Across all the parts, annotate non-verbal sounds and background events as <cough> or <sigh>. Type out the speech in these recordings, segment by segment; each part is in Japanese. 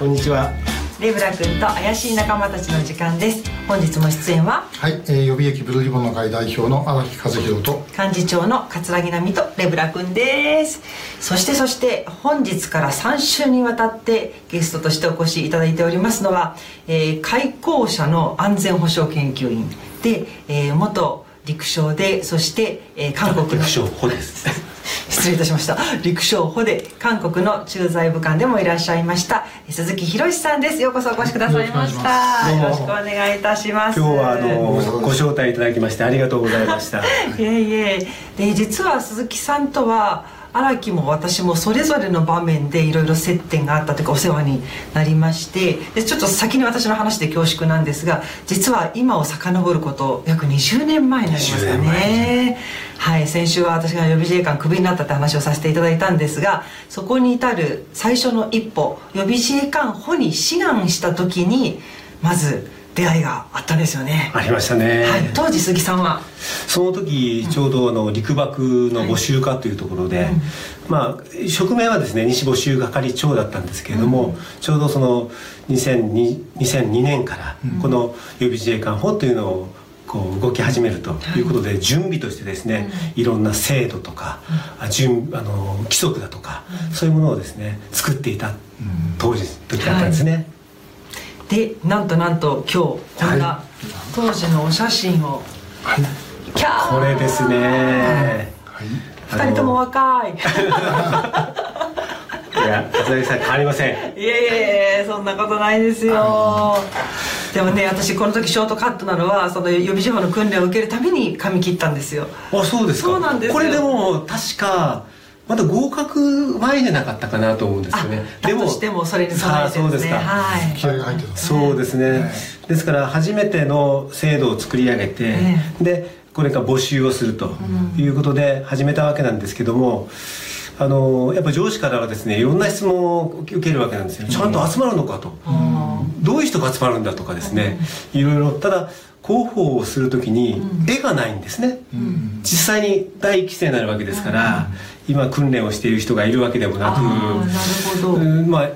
こんにちは。レブラ君と怪しい仲間たちの時間です。本日も出演は？はい、えー、予備役ブルーリボンの会代表の荒木和弘と幹事長の桂木奈美とレブラ君です。そしてそして本日から3週にわたってゲストとしてお越しいただいておりますのは、えー、開校者の安全保障研究員で、えー、元陸将でそして、えー、韓国の陸将補です失礼いたしました。陸将補で韓国の駐在武官でもいらっしゃいました鈴木博さんです。ようこそお越しくださいました。よろしくお願いいたします。今日はあのご招待いただきましてありがとうございました。<laughs> いえいえ。で実は鈴木さんとは荒木も私もそれぞれの場面でいろいろ接点があったというかお世話になりましてでちょっと先に私の話で恐縮なんですが実は今を遡ること約20年前になりますかねはい先週は私が予備自衛官クビになったって話をさせていただいたんですがそこに至る最初の一歩予備自衛官補に志願した時にまず出会いがあったんですよね。ありましたね、はい、当時鈴木さんは？その時ちょうどあの陸幕の募集課というところで、はい、まあ職名はですね西募集係長だったんですけれども、うん、ちょうどその 2002, 2002年からこの予備自衛官法というのをこう動き始めるとい。うことで、準備としてですね、いろんな制度とか、うん、準あの規則だとか、そういうものをですね作っていた当時時だったんですね。はい。でなんとなんと今日こんな当時のお写真を、はい、キャー！これですね、はい、2人とも若い。いや松崎さん変わりません。いえいえそんなことないですよでもね私この時ショートカットなのはその予備情報の訓練を受けるために髪切ったんですよ。あそうですか。そうなんですこれでも確かまだ合格前でなかったかなと思うんですよね。でもしてもそれに備えてですね。はい。気合が入ってたそうですね、ですから初めての制度を作り上げて、でこれから募集をするということで始めたわけなんですけども、あのやっぱ上司からはですねいろんな質問を受けるわけなんですよ、ちゃんと集まるのかと、どういう人が集まるんだとかですね、いろいろただ広報をする時に絵がないんですね、実際に第一期生になるわけですから、今訓練をしている人がいるわけでもなくまあ、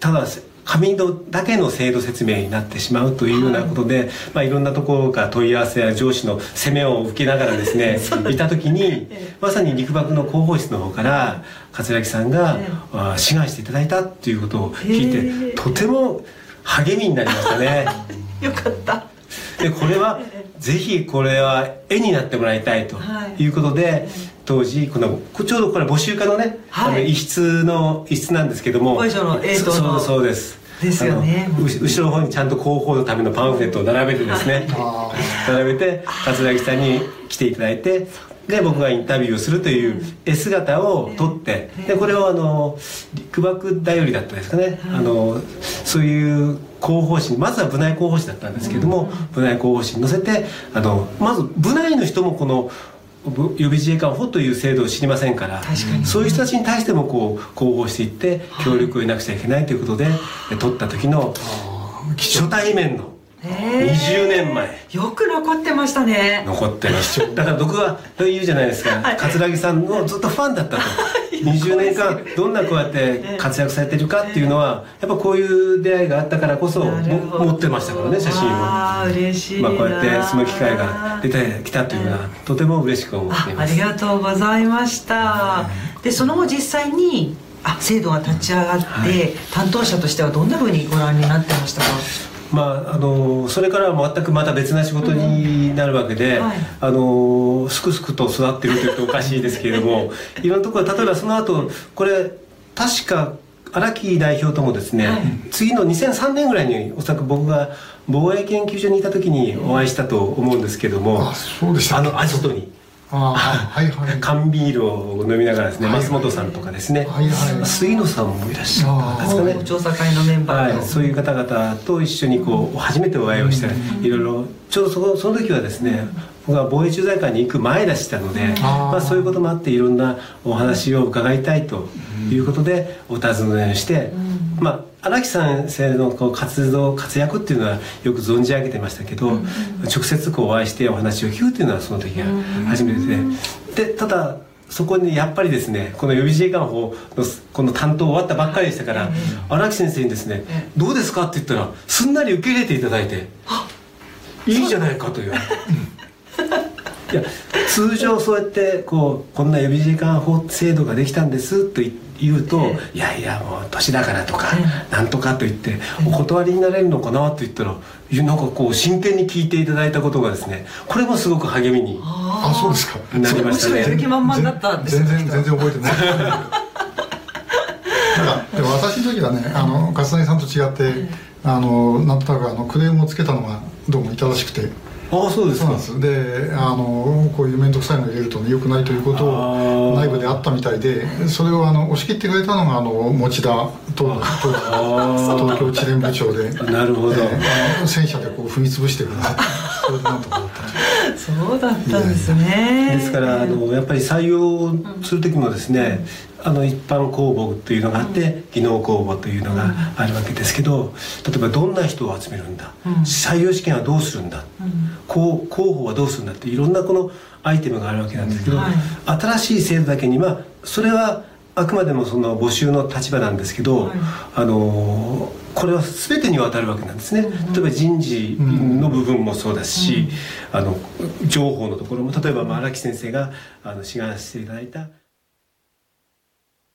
ただ紙のだけの制度説明になってしまうというようなことで、はい、まあ、いろんなところから問い合わせや上司の責めを受けながらですね <laughs> いた時にまさに陸幕の広報室の方から桂木さんが、え志願していただいたっていうことを聞いてとても励みになりましたね。<laughs> よかった。でこれはぜひこれは絵になってもらいたいとい。うことで、はい、当時このちょうどこれ募集家のね、はい、あの一室の一室なんですけどものそうそうです。ですよね。後ろの方にちゃんと広報のためのパンフレットを並べてですね。並べて桂木さんに来ていただいてで僕がインタビューをするという絵姿を撮ってでこれをあの陸幕だよりだったですかね、あのそういう広報誌まずは部内広報誌だったんですけども、部内広報誌に載せてあのまず部内の人もこの予備自衛官法という制度を知りませんからそういう人たちに対してもこう広報していって協力を得なくちゃいけないということで、取った時の初対面の20年前。よく残ってましたね。残ってました <laughs> だから僕は言うじゃないですか、はい、桂木さんのずっとファンだったと。20年間どんなこうやって活躍されてるかっていうのはやっぱこういう出会いがあったからこそ持ってましたからね写真を。あ嬉しいまあこうやってその機会が出てきたというのはとても嬉しく思っています。ありがとうございました。でその後実際にあ制度が立ち上がって、はい、担当者としてはどんなふうにご覧になってましたか？まあ、あのそれからは全くまた別な仕事になるわけで、うんはい、あのすくすくと育ってるというとおかしいですけれどもい。ろんなところ例えばその後これ確か荒木代表ともですね、はい、次の2003年ぐらいにおそらく僕が防衛研究所にいた時にお会いしたと思うんですけども、あそうでしたあのアジトに。はいはい、缶ビールを飲みながらですね、はい、松本さんとかですね、はいはい、杉野さんもいらっしゃったんですかね。調査会のメンバー、はい、そういう方々と一緒にこう初めてお会いをして、いろいろちょうどそこその時はですね僕は防衛駐在官に行く前でしたのでまあ、そういうこともあっていろんなお話を伺いたいということでお尋ねして、まあ荒木先生のこう活動活躍っていうのはよく存じ上げてましたけど、直接こうお会いしてお話を聞くっていうのはその時が初めてででただそこにやっぱりですねこの予備自衛官法のこの担当終わったばっかりでしたから荒、木先生にですね「どうですか?」って言ったらすんなり受け入れていただいて「いいじゃないか」と言われて。いや通常そうやってこうこんな予備自衛官法制度ができたんですと言うと、ええ、いやいやもう年だからとか、え、なんとかと言ってお断りになれるのかなと言ったらなんかこう真剣に聞いていただいたことがですねこれもすごく励みにあそうですか。なりましたね。全然全然覚えてない。なんかでも私の時はねあの勝谷さんと違って、あのなんとなくあのクレームをつけたのがどうもいたらしくて。ああそうですか。であのこういう面倒くさいのを入れるとねよくないということを内部であったみたいでそれをあの押し切ってくれたのがあの持田東東京地連部長で。なるほど、えー、戦車でこう踏み潰してくれたそれでなんとかだった <laughs> そうだったんですね。ですからあのやっぱり採用する時もですね、あの一般公募というのがあって、技能公募というのがあるわけですけど例えばどんな人を集めるんだ、採用試験はどうするんだ、候補はどうするんだっていろんなこのアイテムがあるわけなんですけど、新しい制度だけにはそれはあくまでもその募集の立場なんですけど、あのこれは全てにわたるわけなんですね、例えば人事の部分もそうですし、あの情報のところも例えば荒木先生があの志願していただいた